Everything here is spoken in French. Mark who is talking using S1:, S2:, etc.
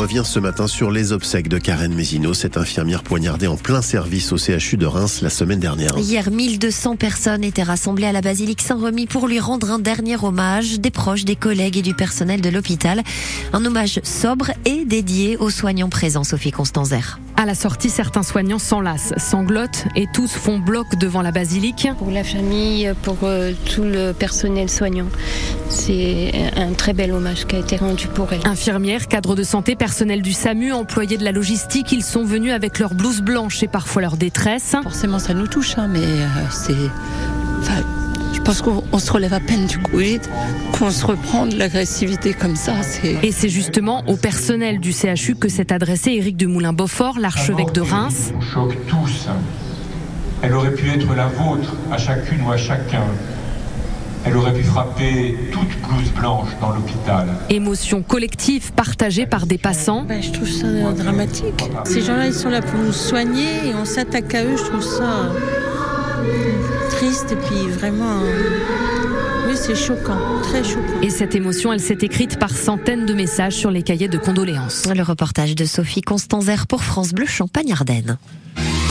S1: revient ce matin sur les obsèques de Karen Mézineau, cette infirmière poignardée en plein service au CHU de Reims la semaine dernière.
S2: Hier, 1200 personnes étaient rassemblées à la basilique Saint-Remy pour lui rendre un dernier hommage, des proches, des collègues et du personnel de l'hôpital. Un hommage sobre et dédié aux soignants présents, Sophie Constanzer.
S3: À la sortie, certains soignants s'enlacent, sanglotent et tous font bloc devant la basilique.
S4: Pour la famille, pour euh, tout le personnel soignant, c'est un très bel hommage qui a été rendu pour elle.
S3: Infirmières, cadres de santé, personnel du SAMU, employés de la logistique, ils sont venus avec leur blouse blanche et parfois leur détresse.
S5: Forcément, ça nous touche, hein, mais euh, c'est. Enfin, je pense qu'on se relève à peine du Covid, qu'on se reprend de l'agressivité comme ça.
S3: Et c'est justement au personnel du CHU que s'est adressé Éric de Moulin-Beaufort, l'archevêque de Reims.
S6: On choque tous. Elle aurait pu être la vôtre, à chacune ou à chacun. Elle aurait pu frapper toute blouse blanche dans l'hôpital.
S3: Émotion collective partagée par des passants.
S7: Ben, je trouve ça dramatique. Ces gens-là, ils sont là pour nous soigner et on s'attaque à eux. Je trouve ça triste et puis vraiment. Oui, c'est choquant, très choquant.
S3: Et cette émotion, elle s'est écrite par centaines de messages sur les cahiers de condoléances.
S2: Le reportage de Sophie Constanzer pour France Bleu Champagne-Ardenne.